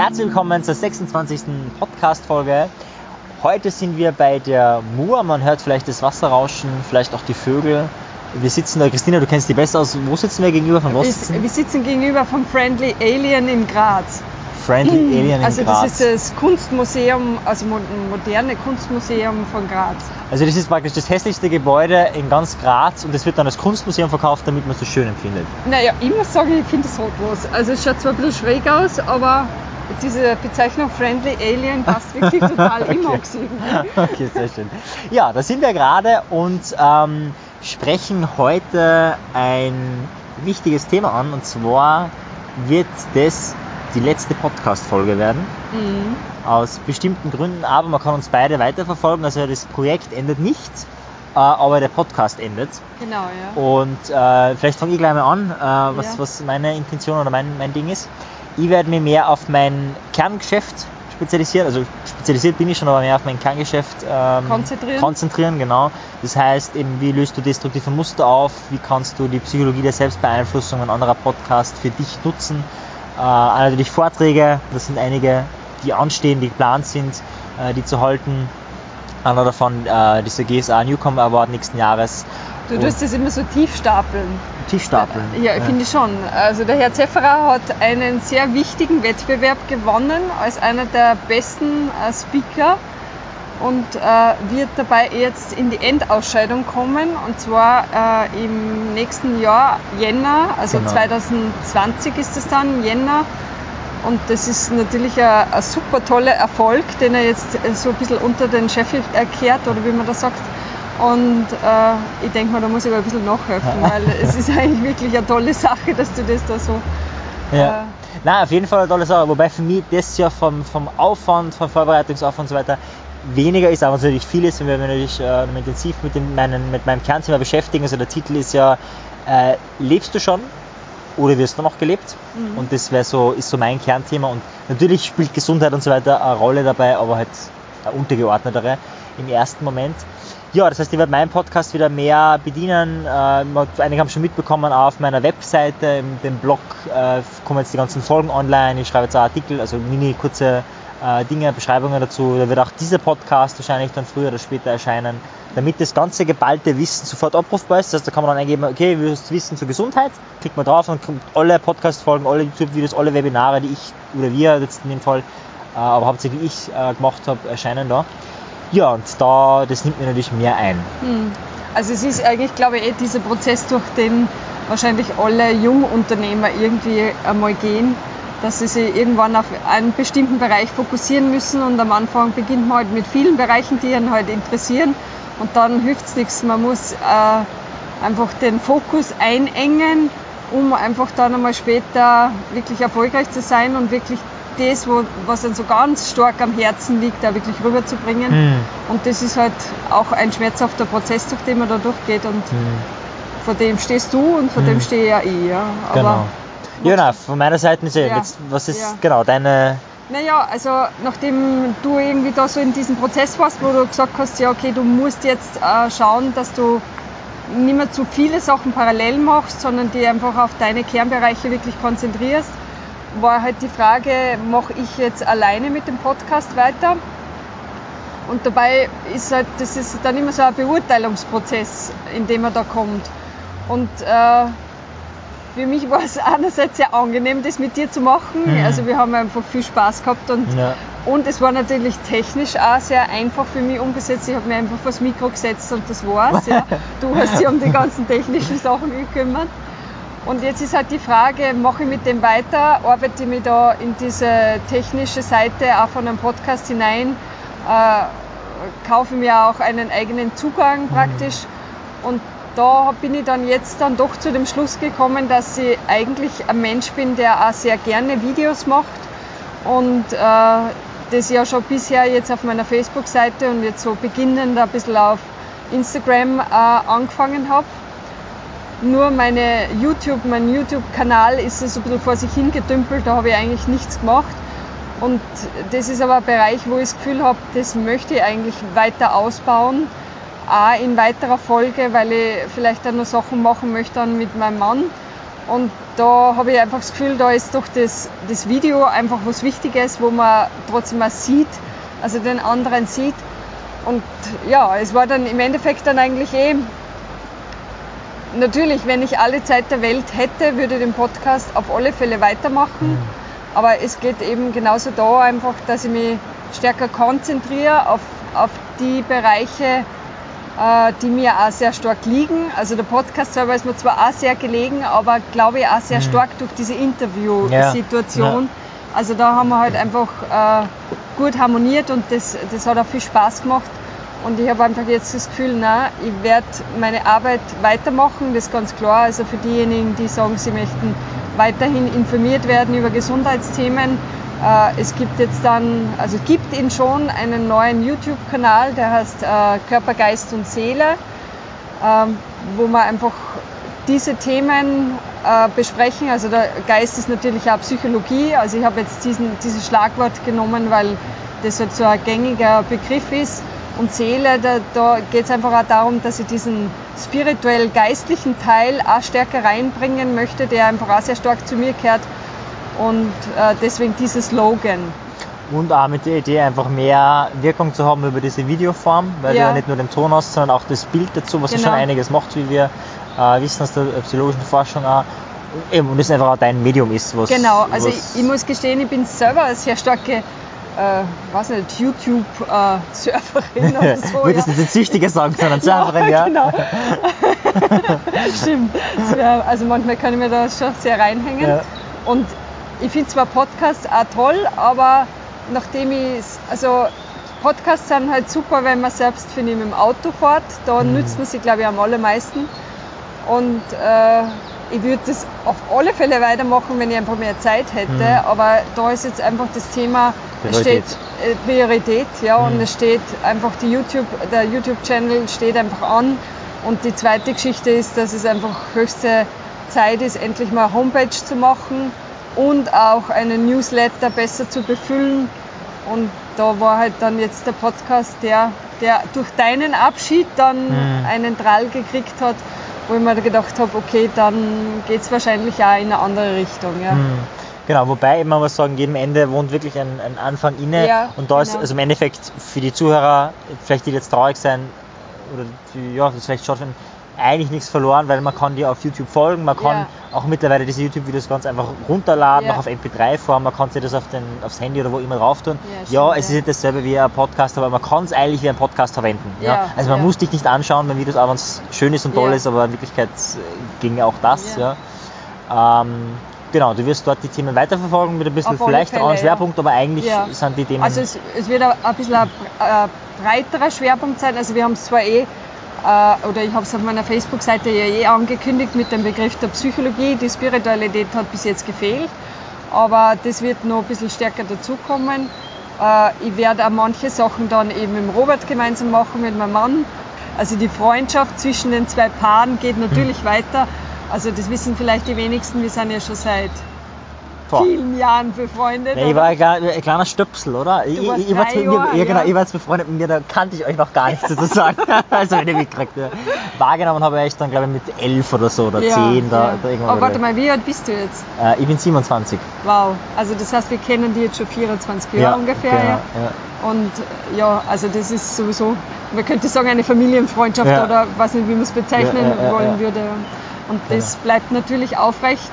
Herzlich willkommen zur 26. Podcast-Folge. Heute sind wir bei der Mur. Man hört vielleicht das Wasser rauschen, vielleicht auch die Vögel. Wir sitzen da, Christina, du kennst die besser aus. Wo sitzen wir gegenüber? Von was Wir, sitzen wir sitzen gegenüber vom Friendly Alien in Graz. Friendly Alien in Also Graz. das ist das Kunstmuseum, also mo- moderne Kunstmuseum von Graz. Also das ist praktisch das hässlichste Gebäude in ganz Graz und das wird dann als Kunstmuseum verkauft, damit man es so schön empfindet. Naja, ich muss sagen, ich finde es rotlos. Also es schaut zwar ein bisschen schräg aus, aber diese Bezeichnung Friendly Alien passt wirklich total Okay. immer gesehen. Okay, sehr schön. Ja, da sind wir gerade und ähm, sprechen heute ein wichtiges Thema an und zwar wird das die letzte Podcast-Folge werden. Mhm. Aus bestimmten Gründen, aber man kann uns beide weiterverfolgen. Also das Projekt endet nicht, äh, aber der Podcast endet. Genau, ja. Und äh, vielleicht fange ich gleich mal an, äh, was, Ja. was meine Intention oder mein, mein Ding ist. Ich werde mich mehr auf mein Kerngeschäft spezialisieren. Also spezialisiert bin ich schon, aber mehr auf mein Kerngeschäft ähm, Konzentrieren. konzentrieren. Genau. Das heißt, eben, wie löst du destruktive Muster auf? Wie kannst du die Psychologie der Selbstbeeinflussung, ein anderer Podcast für dich nutzen? Äh, natürlich Vorträge, das sind einige, die anstehen, die geplant sind, äh, die zu halten. Einer davon, äh, dieser GSA Newcomer Award nächsten Jahres. Du tust das immer so tief stapeln. Tischstapeln. Ja, finde ich schon. Also der Herr Zefferer hat einen sehr wichtigen Wettbewerb gewonnen als einer der besten äh, Speaker und äh, wird dabei jetzt in die Endausscheidung kommen und zwar äh, im nächsten Jahr Jänner, also Genau. 2020 ist es dann Jänner und das ist natürlich ein, ein super toller Erfolg, den er jetzt äh, so ein bisschen unter den Scheffel erkehrt oder wie man das sagt. Und äh, ich denke mal, da muss ich aber ein bisschen nachhelfen, weil es ist eigentlich wirklich eine tolle Sache, dass du das da so. Ja. Äh, Nein, auf jeden Fall eine tolle Sache. Wobei für mich das ja vom, vom Aufwand, vom Vorbereitungsaufwand und so weiter weniger ist, aber natürlich viel ist, wenn wir natürlich äh, intensiv mit, dem, meinen, mit meinem Kernthema beschäftigen. Also der Titel ist ja äh, Lebst du schon oder wirst du noch gelebt? Mhm. Und das wäre so, ist so mein Kernthema. Und natürlich spielt Gesundheit und so weiter eine Rolle dabei, aber halt eine untergeordnetere im ersten Moment. Ja, das heißt, ich werde meinen Podcast wieder mehr bedienen. Äh, einige haben schon mitbekommen, auf meiner Webseite, im dem Blog äh, kommen jetzt die ganzen Folgen online. Ich schreibe jetzt auch Artikel, also mini kurze äh, Dinge, Beschreibungen dazu. Da wird auch dieser Podcast wahrscheinlich dann früher oder später erscheinen, damit das ganze geballte Wissen sofort abrufbar ist. Das heißt, da kann man dann eingeben, okay, wir Wissen zur Gesundheit, klickt man drauf und kommt alle Podcast-Folgen, alle YouTube-Videos, alle Webinare, die ich oder wir jetzt in dem Fall, äh, aber hauptsächlich ich äh, gemacht habe, erscheinen da. Ja, und da, das nimmt mir natürlich mehr ein. hm. Also es ist eigentlich, glaube ich, eh dieser Prozess, durch den wahrscheinlich alle Jungunternehmer irgendwie einmal gehen, dass sie sich irgendwann auf einen bestimmten Bereich fokussieren müssen und am Anfang beginnt man halt mit vielen Bereichen, die einen halt interessieren und dann hilft es nichts. Man muss äh, einfach den Fokus einengen, um einfach dann einmal später wirklich erfolgreich zu sein und wirklich das, wo, was dann so ganz stark am Herzen liegt, da wirklich rüberzubringen. Hm. Und das ist halt auch ein schmerzhafter Prozess, durch den man da durchgeht und vor dem stehst du und vor Hm. dem stehe ja ich. Ja. Aber Genau. Ja, na, von meiner Seite ist ja, Ja, jetzt, was ist ja. genau deine. Naja, also nachdem du irgendwie da so in diesem Prozess warst, wo du gesagt hast, ja okay, du musst jetzt äh, schauen, dass du nicht mehr zu viele Sachen parallel machst, sondern die einfach auf deine Kernbereiche wirklich konzentrierst, war halt die Frage, mache ich jetzt alleine mit dem Podcast weiter? Und dabei ist halt, das ist dann immer so ein Beurteilungsprozess, in dem man da kommt. Und äh, für mich war es einerseits sehr angenehm, das mit dir zu machen. Mhm. Also wir haben einfach viel Spaß gehabt und, Ja. und es war natürlich technisch auch sehr einfach für mich umgesetzt. Ich habe mir einfach vors Mikro gesetzt und das war's. Ja. Du hast dich um die ganzen technischen Sachen gekümmert. Und jetzt ist halt die Frage, mache ich mit dem weiter, arbeite ich mich da in diese technische Seite auch von einem Podcast hinein, äh, kaufe mir auch einen eigenen Zugang praktisch? Und da bin ich dann jetzt dann doch zu dem Schluss gekommen, dass ich eigentlich ein Mensch bin, der auch sehr gerne Videos macht. Und äh, das ja schon bisher jetzt auf meiner Facebook-Seite und jetzt so beginnend ein bisschen auf Instagram äh, angefangen habe. Nur meine YouTube, mein YouTube-Kanal ist so ein bisschen vor sich hingedümpelt, da habe ich eigentlich nichts gemacht. Und das ist aber ein Bereich, wo ich das Gefühl habe, das möchte ich eigentlich weiter ausbauen. Auch in weiterer Folge, weil ich vielleicht auch noch Sachen machen möchte mit meinem Mann. Und da habe ich einfach das Gefühl, da ist doch das, das Video einfach was Wichtiges, wo man trotzdem mal sieht, also den anderen sieht. Und ja, es war dann im Endeffekt dann eigentlich eh, natürlich, wenn ich alle Zeit der Welt hätte, würde ich den Podcast auf alle Fälle weitermachen. Aber es geht eben genauso da einfach, dass ich mich stärker konzentriere auf, auf die Bereiche, äh, die mir auch sehr stark liegen. Also der Podcast selber ist mir zwar auch sehr gelegen, aber glaube ich auch sehr stark durch diese Interview-Situation. Ja. Also da haben wir halt einfach äh, gut harmoniert und das, das hat auch viel Spaß gemacht. Und ich habe einfach jetzt das Gefühl, na, ich werde meine Arbeit weitermachen, das ist ganz klar. Also für diejenigen, die sagen, sie möchten weiterhin informiert werden über Gesundheitsthemen. Äh, es gibt jetzt dann, also gibt ihn schon einen neuen YouTube-Kanal, der heißt äh, Körper, Geist und Seele, ähm, wo man einfach diese Themen äh, besprechen. Also der Geist ist natürlich auch Psychologie. Also ich habe jetzt diesen, dieses Schlagwort genommen, weil das halt so ein gängiger Begriff ist. Und Seele, da, da geht es einfach auch darum, dass ich diesen spirituell-geistlichen Teil auch stärker reinbringen möchte, der einfach auch sehr stark zu mir gehört. Und äh, deswegen dieses Slogan. Und auch mit der Idee, einfach mehr Wirkung zu haben über diese Videoform, weil Ja. du ja nicht nur den Ton hast, sondern auch das Bild dazu, was ja Genau. schon einiges macht, wie wir äh, wissen aus der psychologischen Forschung auch. Eben, und das einfach auch dein Medium ist, was. Genau, also ich, was, ich muss gestehen, ich bin selber sehr starke, äh, weiß nicht, YouTube-Surferin oder so. Würdest ja. du nicht Süchtige sagen, sondern Surferin, ja? genau. Stimmt. Das wär- Also manchmal kann ich mir da schon sehr reinhängen. Ja. Und ich finde zwar Podcasts auch toll, aber nachdem ich, also Podcasts sind halt super, wenn man selbst, finde ich, mit dem Auto fährt. Da Mhm. nützt man sie, glaube ich, am allermeisten. Und äh, ich würde das auf alle Fälle weitermachen, wenn ich einfach mehr Zeit hätte. Mhm. Aber da ist jetzt einfach das Thema, Priorität. steht äh, Priorität, ja, Mhm. und es steht einfach die YouTube, der YouTube-Channel steht einfach an. Und die zweite Geschichte ist, dass es einfach höchste Zeit ist, endlich mal eine Homepage zu machen und auch einen Newsletter besser zu befüllen. Und da war halt dann jetzt der Podcast, der, der durch deinen Abschied dann Mhm. einen Drall gekriegt hat, wo ich mir gedacht habe, okay, dann geht es wahrscheinlich auch in eine andere Richtung. Ja. Hm. Genau, wobei man muss sagen, jedem Ende wohnt wirklich ein, ein Anfang inne. Ja, und da ist genau. also im Endeffekt für die Zuhörer, vielleicht die jetzt traurig sein oder die ja, das vielleicht schon finden, eigentlich nichts verloren, weil man kann dir auf YouTube folgen, man kann Ja. auch mittlerweile diese YouTube-Videos ganz einfach runterladen, Ja. auch auf MP3-Form, man kann sich das auf den, aufs Handy oder wo immer drauf tun. Ja, Ja, es ist nicht dasselbe wie ein Podcast, aber man kann es eigentlich wie ein Podcast verwenden. Ja. Also man muss dich nicht anschauen beim Videos, auch wenn es schön ist und toll ist, aber in Wirklichkeit äh, ginge auch das. Ja. Ähm, genau, du wirst dort die Themen weiterverfolgen mit ein bisschen Auf vielleicht Fälle, einen ja. Schwerpunkt, aber eigentlich Ja. sind die Themen. Also es, es wird ein bisschen ein, breiterer Schwerpunkt sein. Also wir haben es zwar eh, äh, oder ich habe es auf meiner Facebook-Seite ja eh angekündigt mit dem Begriff der Psychologie. Die Spiritualität hat bis jetzt gefehlt, aber das wird noch ein bisschen stärker dazukommen. Äh, ich werde auch manche Sachen dann eben mit Robert gemeinsam machen, mit meinem Mann. Also die Freundschaft zwischen den zwei Paaren geht natürlich weiter. Also das wissen vielleicht die wenigsten, wir sind ja schon seit Boah. vielen Jahren befreundet. Ja, ich war ein, kleiner- ein kleiner Stöpsel, oder? Ich, ich, war mir, Jahre, ja, genau, ja. ich war jetzt befreundet mit mir, da kannte ich euch noch gar nicht sozusagen. also wenn ich mitgekriegt ja. Wahrgenommen habe ich dann, glaube ich, mit elf oder so oder Ja, zehn da, da irgendwann. Aber warte mal, wie alt bist du jetzt? Äh, ich bin 27. Wow. Also das heißt, wir kennen die jetzt schon 24 Jahre ungefähr. Genau, ja. Und ja, also das ist sowieso, man könnte sagen, eine Familienfreundschaft oder weiß nicht, wie man es bezeichnen wollen würde. Und das bleibt natürlich aufrecht.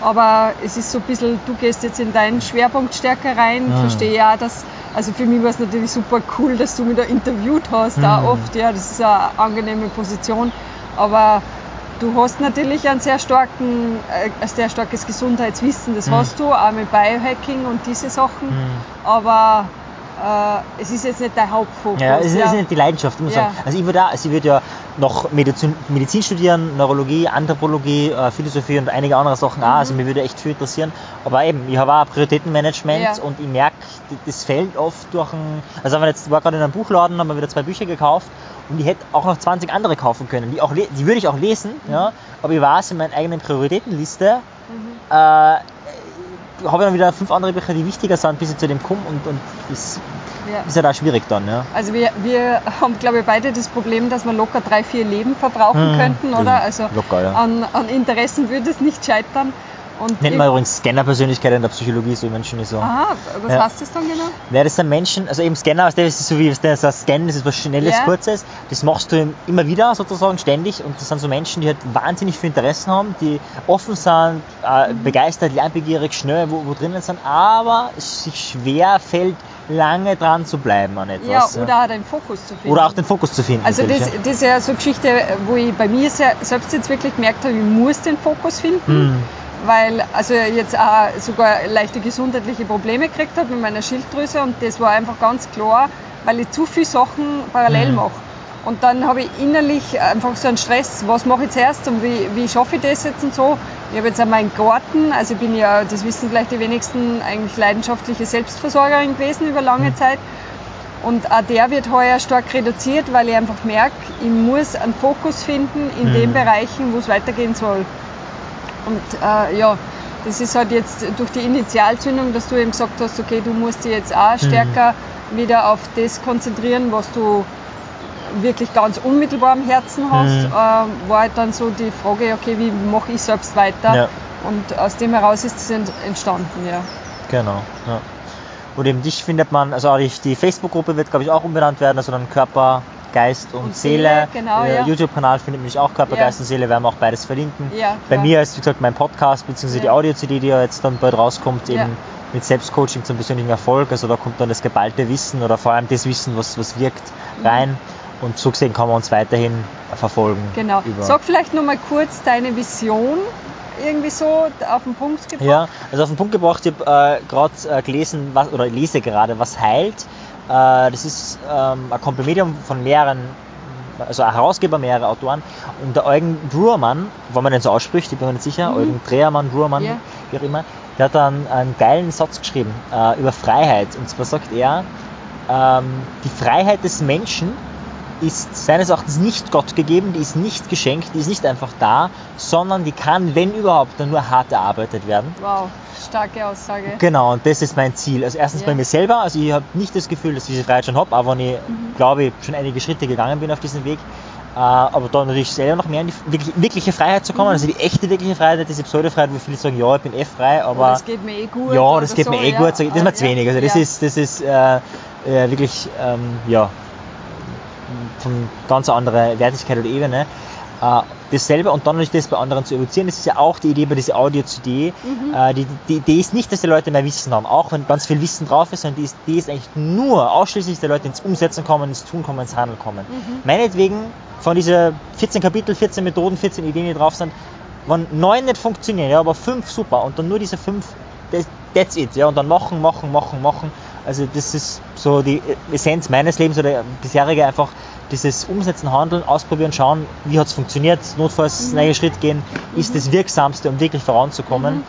Aber es ist so ein bisschen, du gehst jetzt in deinen Schwerpunkt stärker rein. Mhm. Verstehe ja, dass, also für mich war es natürlich super cool, dass du mich da interviewt hast, da Mhm. oft. Ja, das ist eine angenehme Position. Aber du hast natürlich einen sehr starken, äh, ein sehr starkes Gesundheitswissen, das Mhm. hast du, auch mit Biohacking und diese Sachen. Mhm. Aber es ist jetzt nicht dein Hauptfokus. Ja, es ist, es ist nicht die Leidenschaft, muss Ja. sagen. Also ich würde, auch, also ich würde ja noch Medizin, Medizin studieren, Neurologie, Anthropologie, äh, Philosophie und einige andere Sachen auch. Also mir würde echt viel interessieren. Aber eben, ich habe auch Prioritätenmanagement Mhm. Ja. und ich merke, das fällt oft durch ein. Also wenn jetzt ich war gerade in einem Buchladen, haben wir wieder zwei Bücher gekauft und ich hätte auch noch 20 andere kaufen können. Die, auch, die würde ich auch lesen, Mhm. ja, aber ich weiß in meiner eigenen Prioritätenliste, äh, habe dann wieder fünf andere Bücher, die wichtiger sind, bis ich zu dem komme und, und das Ja. ist halt auch schwierig dann, ja. Also wir, wir haben, glaube ich, beide das Problem, dass wir locker drei, vier Leben verbrauchen Mhm. könnten, Ja, oder? Also locker, ja. an, an Interessen würde es nicht scheitern. Und Nennt man übrigens Scanner-Persönlichkeit in der Psychologie, so Menschen, die so. Aha, was Ja. heißt das dann genau? Ja, das sind Menschen, also eben Scanner, also das ist so wie das das Scan, das ist was Schnelles, Ja. Kurzes. Das machst du immer wieder sozusagen ständig und das sind so Menschen, die halt wahnsinnig viele Interessen haben, die offen sind, äh, Mhm. begeistert, lernbegierig, schnell wo, wo drinnen sind, aber es sich schwer fällt, lange dran zu bleiben an etwas. ja, oder auch den Fokus zu finden. oder auch den Fokus zu finden. Also das, das ist ja so eine Geschichte, wo ich bei mir selbst jetzt wirklich gemerkt habe, ich muss den Fokus finden, Hm. Weil also jetzt auch sogar leichte gesundheitliche Probleme gekriegt habe mit meiner Schilddrüse und das war einfach ganz klar, weil ich zu viele Sachen parallel Mhm. mache. Und dann habe ich innerlich einfach so einen Stress, was mache ich zuerst und wie, wie schaffe ich das jetzt und so. Ich habe jetzt auch meinen Garten, also ich bin ja, das wissen vielleicht die wenigsten, eigentlich leidenschaftliche Selbstversorgerin gewesen über lange Zeit. Und auch der wird heuer stark reduziert, weil ich einfach merke, ich muss einen Fokus finden in den Mhm. Bereichen, wo es weitergehen soll. Und äh, ja, das ist halt jetzt durch die Initialzündung, dass du eben gesagt hast, okay, du musst dich jetzt auch stärker wieder auf das konzentrieren, was du wirklich ganz unmittelbar am Herzen hast, Mhm. äh, war halt dann so die Frage, okay, wie mache ich selbst weiter? Ja. Und aus dem heraus ist es ent- entstanden, ja. Genau, ja. Und eben dich findet man, also auch die, die Facebook-Gruppe wird, glaube ich, auch umbenannt werden, also dann Körper, Geist und, Und Seele. Seele, genau, Der ja. YouTube-Kanal findet mich auch Körper, Ja. Geist und Seele, werden wir auch beides verlinken. Ja, Bei mir ist, wie gesagt, mein Podcast, beziehungsweise die. Audio-CD, die ja jetzt dann bald rauskommt, eben mit Selbstcoaching zum persönlichen Erfolg. Also da kommt dann das geballte Wissen oder vor allem das Wissen, was, was wirkt, rein. Und so gesehen kann man uns weiterhin verfolgen. Genau. Sag vielleicht noch mal kurz deine Vision irgendwie so auf den Punkt gebracht. Ja, also auf den Punkt gebracht, ich habe äh, gerade äh, gelesen, was, oder lese gerade, was heilt. Äh, das ist ähm, ein Kompendium von mehreren, also ein Herausgeber, mehrere Autoren. Und der Eugen Druermann, wenn man den so ausspricht, ich bin mir nicht sicher, Eugen Drehermann, Druermann, Ja. wie auch immer, der hat dann einen geilen Satz geschrieben äh, über Freiheit. Und zwar sagt er, ähm, die Freiheit des Menschen ist seines Erachtens nicht Gott gegeben, die ist nicht geschenkt, die ist nicht einfach da, sondern die kann, wenn überhaupt, dann nur hart erarbeitet werden. Wow, starke Aussage. Genau, und das ist mein Ziel. Also erstens Ja. bei mir selber, also ich habe nicht das Gefühl, dass ich diese Freiheit schon habe, aber wenn ich, Mhm. glaube ich, schon einige Schritte gegangen bin auf diesem Weg. Äh, aber da natürlich selber noch mehr in die wirklich, wirkliche Freiheit zu kommen, Mhm. also die echte wirkliche Freiheit, diese Pseudo-Freiheit, wo viele sagen, ja, ich bin eh frei, Oh, aber das geht mir eh gut. ja, das geht so, mir eh ja. gut, das ist mir zu wenig. Also das ja. ist, das ist äh, äh, wirklich, ähm, ja, von ganz anderer Wertigkeit oder Ebene. Äh, dasselbe und dann natürlich das bei anderen zu evozieren, das ist ja auch die Idee bei dieser Audio-CD. Mhm. Äh, die, die Idee ist nicht, dass die Leute mehr Wissen haben, auch wenn ganz viel Wissen drauf ist, sondern die Idee ist eigentlich nur ausschließlich, dass die Leute ins Umsetzen kommen, ins Tun kommen, ins Handeln kommen. Mhm. Meinetwegen von diesen 14 Kapitel, 14 Methoden, 14 Ideen, die drauf sind, wenn neun nicht funktionieren, ja, aber fünf super und dann nur diese fünf, that's it, ja, und dann machen, machen, machen, machen. Also das ist so die Essenz meines Lebens oder bisherige einfach dieses Umsetzen, Handeln, Ausprobieren, schauen, wie hat es funktioniert, notfalls Mhm. einen Schritt gehen, ist das Wirksamste, um wirklich voranzukommen. Mhm.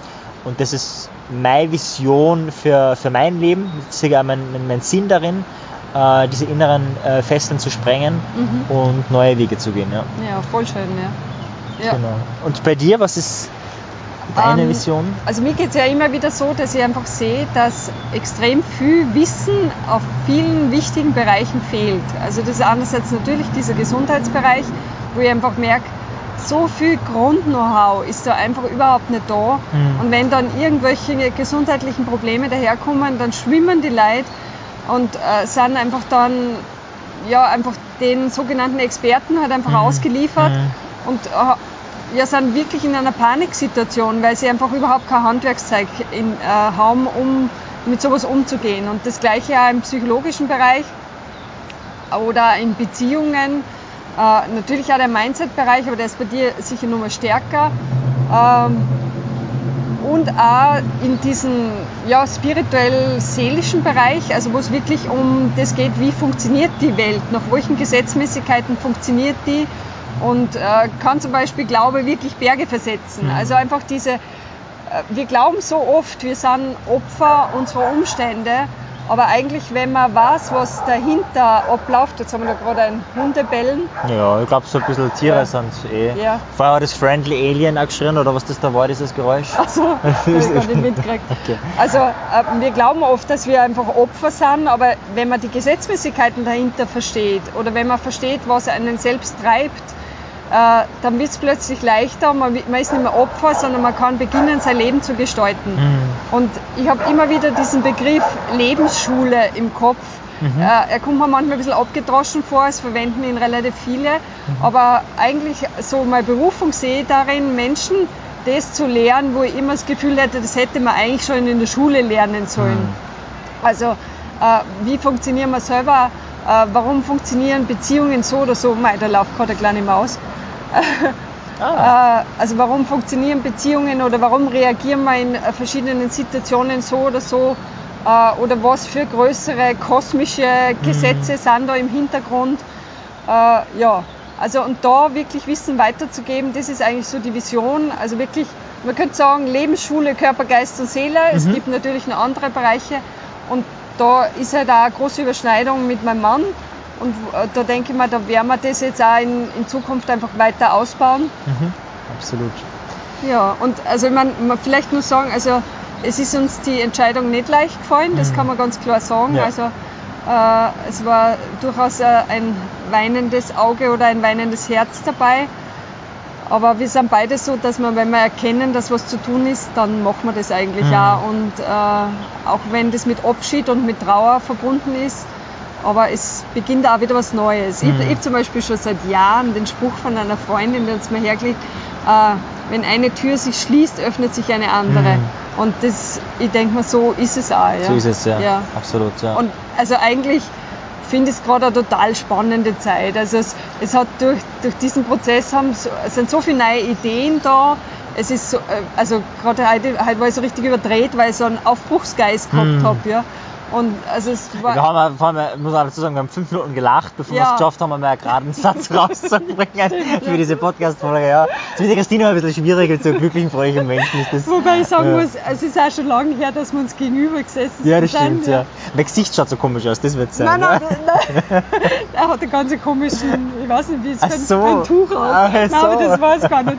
Und das ist meine Vision für, für mein Leben, mein, mein, mein Sinn darin, äh, diese inneren äh, Fesseln zu sprengen Mhm. und neue Wege zu gehen. Ja. Ja, voll schön, ja. ja. Genau. Und bei dir, was ist deine Ähm, Vision? Also mir geht es ja immer wieder so, dass ich einfach sehe, dass extrem viel Wissen auf vielen wichtigen Bereichen fehlt. Also das ist einerseits natürlich dieser Gesundheitsbereich, wo ich einfach merke, so viel Grund-Know-how ist da einfach überhaupt nicht da. Mhm. Und wenn dann irgendwelche gesundheitlichen Probleme daherkommen, dann schwimmen die Leute und äh, sind einfach dann ja einfach den sogenannten Experten halt einfach Mhm. ausgeliefert Mhm. und äh, ja, sind wirklich in einer Paniksituation, weil sie einfach überhaupt kein Handwerkszeug in, äh, haben, um mit sowas umzugehen. Und das gleiche auch im psychologischen Bereich oder in Beziehungen. Äh, natürlich auch der Mindset-Bereich, aber der ist bei dir sicher noch mal stärker. Ähm, und auch in diesem ja, spirituell-seelischen Bereich, also wo es wirklich um das geht, wie funktioniert die Welt, nach welchen Gesetzmäßigkeiten funktioniert die und äh, kann zum Beispiel Glaube wirklich Berge versetzen. Mhm. Also einfach diese, äh, wir glauben so oft, wir sind Opfer unserer Umstände Aber eigentlich, wenn man weiß, was dahinter abläuft, jetzt haben wir da gerade ein Hundebellen. Ja, ich glaube, so ein bisschen Tiere Ja. sind eh. Ja. Vorher hat das Friendly Alien auch geschrien, oder was das da war, dieses Geräusch. Also, hab ich gar nicht mitgekriegt. Okay. Also, äh, wir glauben oft, dass wir einfach Opfer sind, aber wenn man die Gesetzmäßigkeiten dahinter versteht oder wenn man versteht, was einen selbst treibt, äh, dann wird es plötzlich leichter. Man, man ist nicht mehr Opfer, sondern man kann beginnen, sein Leben zu gestalten. Mhm. Und ich habe immer wieder diesen Begriff Lebensschule im Kopf. Mhm. Äh, er kommt mir manchmal ein bisschen abgedroschen vor, es verwenden ihn relativ viele. Mhm. Aber eigentlich so meine Berufung sehe ich darin, Menschen das zu lernen, wo ich immer das Gefühl hätte, das hätte man eigentlich schon in der Schule lernen sollen. Mhm. Also äh, wie funktionieren wir selber, äh, warum funktionieren Beziehungen so oder so, Mei, da läuft gerade eine kleine Maus. Ah. Äh, also warum funktionieren Beziehungen oder warum reagieren wir in äh, verschiedenen Situationen so oder so äh, oder was für größere kosmische Gesetze sind da im Hintergrund. Ja, also und da wirklich Wissen weiterzugeben, das ist eigentlich so die Vision. Also wirklich, man könnte sagen, Lebensschule, Körper, Geist und Seele. Es gibt natürlich noch andere Bereiche und da ist halt auch eine große Überschneidung mit meinem Mann. Und äh, da denke ich mir, da werden wir das jetzt auch in, in Zukunft einfach weiter ausbauen. Mhm. Absolut. Ja, und also ich meine, man vielleicht nur sagen, also es ist uns die Entscheidung nicht leicht gefallen, das kann man ganz klar sagen. Ja. Also äh, es war durchaus äh, ein weinendes Auge oder ein weinendes Herz dabei. Aber wir sind beide so, dass wir, wenn wir erkennen, dass was zu tun ist, dann machen wir das eigentlich Mhm. auch. Und äh, auch wenn das mit Abschied und mit Trauer verbunden ist, aber es beginnt auch wieder was Neues. Ich, Mhm. ich zum Beispiel schon seit Jahren den Spruch von einer Freundin, der es mir hergelegt, äh, wenn eine Tür sich schließt, öffnet sich eine andere. Mhm. Und das, ich denke mal, so ist es auch. Ja. So ist es, ja. ja. Absolut, ja. Und also eigentlich finde ich es gerade eine total spannende Zeit. Also es, es hat durch, durch diesen Prozess haben sind so viele neue Ideen da. Es ist so, äh, also gerade heute, heute war ich so richtig überdreht, weil ich so einen Aufbruchsgeist gehabt Hm. habe. Ja. Und also es war, wir haben, vor allem, muss man dazu sagen, wir haben fünf Minuten gelacht, bevor wir Ja. es geschafft haben, einen geraden Satz rauszubringen für diese Podcast-Folge. Ja. Das wird die Christine ein bisschen schwierig mit so glücklichen, fröhlichen Menschen. Ist das, Wobei ich sagen Ja. muss, es ist auch schon lange her, dass wir uns gegenüber gesessen ja, das sind. stimmt, ja. Mein Gesicht schaut so komisch aus, das wird sein. Nein, nein, ja. nein. Er hat einen ganz komischen, ich weiß nicht, wie es ein, so. ein Tuch auf. Ach Nein, aber so. das weiß ich gar nicht.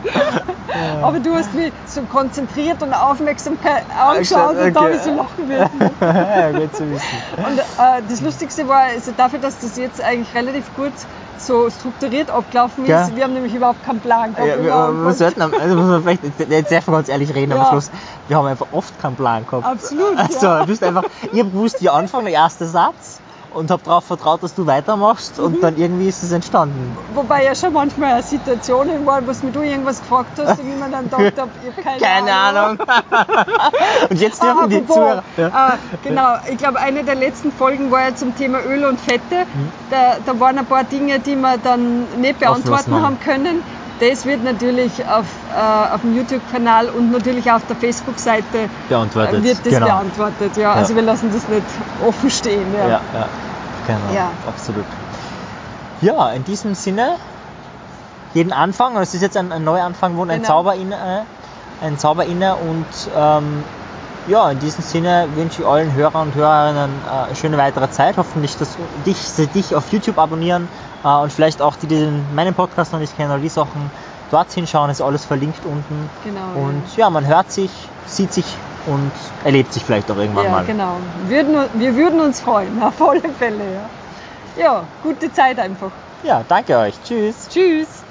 Aber du hast mich so konzentriert und Aufmerksamkeit angeschaut und da habe ich so lachen müssen. ja, gut zu wissen. Und äh, das Lustigste war, also dafür, dass das jetzt eigentlich relativ gut so strukturiert abgelaufen ist, Gell? wir haben nämlich überhaupt keinen Plan gehabt. Ja, wir, wir anfangen. sollten, am- also muss man vielleicht, jetzt darf man ganz ehrlich reden am Ja. Schluss, wir haben einfach oft keinen Plan gehabt. Absolut, Also, ja. du bist einfach, ich hab gewusst, wie anfangen, der erste Satz und hab darauf vertraut, dass du weitermachst Mhm. und dann irgendwie ist es entstanden. Wobei ja schon manchmal Situationen waren, wo du irgendwas gefragt hast und ich mir dann gedacht habe, ich habe keine, Keine Ahnung. und jetzt Ah, dürfen die apropos, Zuhörer. Ja. äh, genau, ich glaube, eine der letzten Folgen war ja zum Thema Öl und Fette. Mhm. Da, da waren ein paar Dinge, die wir dann nicht beantworten haben können. Das wird natürlich auf, äh, auf dem YouTube-Kanal und natürlich auf der Facebook-Seite Beantwortet, äh, wird das genau. beantwortet. Ja. Also Ja. wir lassen das nicht offen stehen. Ja. Ja, ja, genau, Ja. absolut. Ja, in diesem Sinne, jeden Anfang, es ist jetzt ein, ein Neuanfang, ein Genau. Zauber inne, äh, ein Zauber inne und ähm, ja, in diesem Sinne wünsche ich allen Hörern und Hörerinnen äh, eine schöne weitere Zeit. Hoffentlich, dass dich, sie dich auf YouTube abonnieren und vielleicht auch die, die den, meinen Podcast noch nicht kennen oder die Sachen dort hinschauen, ist alles verlinkt unten. Genau, Und ja, man hört sich, sieht sich und erlebt sich vielleicht auch irgendwann Ja, mal. genau. Würden, wir würden uns freuen, auf alle Fälle. Ja, ja gute Zeit einfach. Ja, danke euch. Tschüss. Tschüss.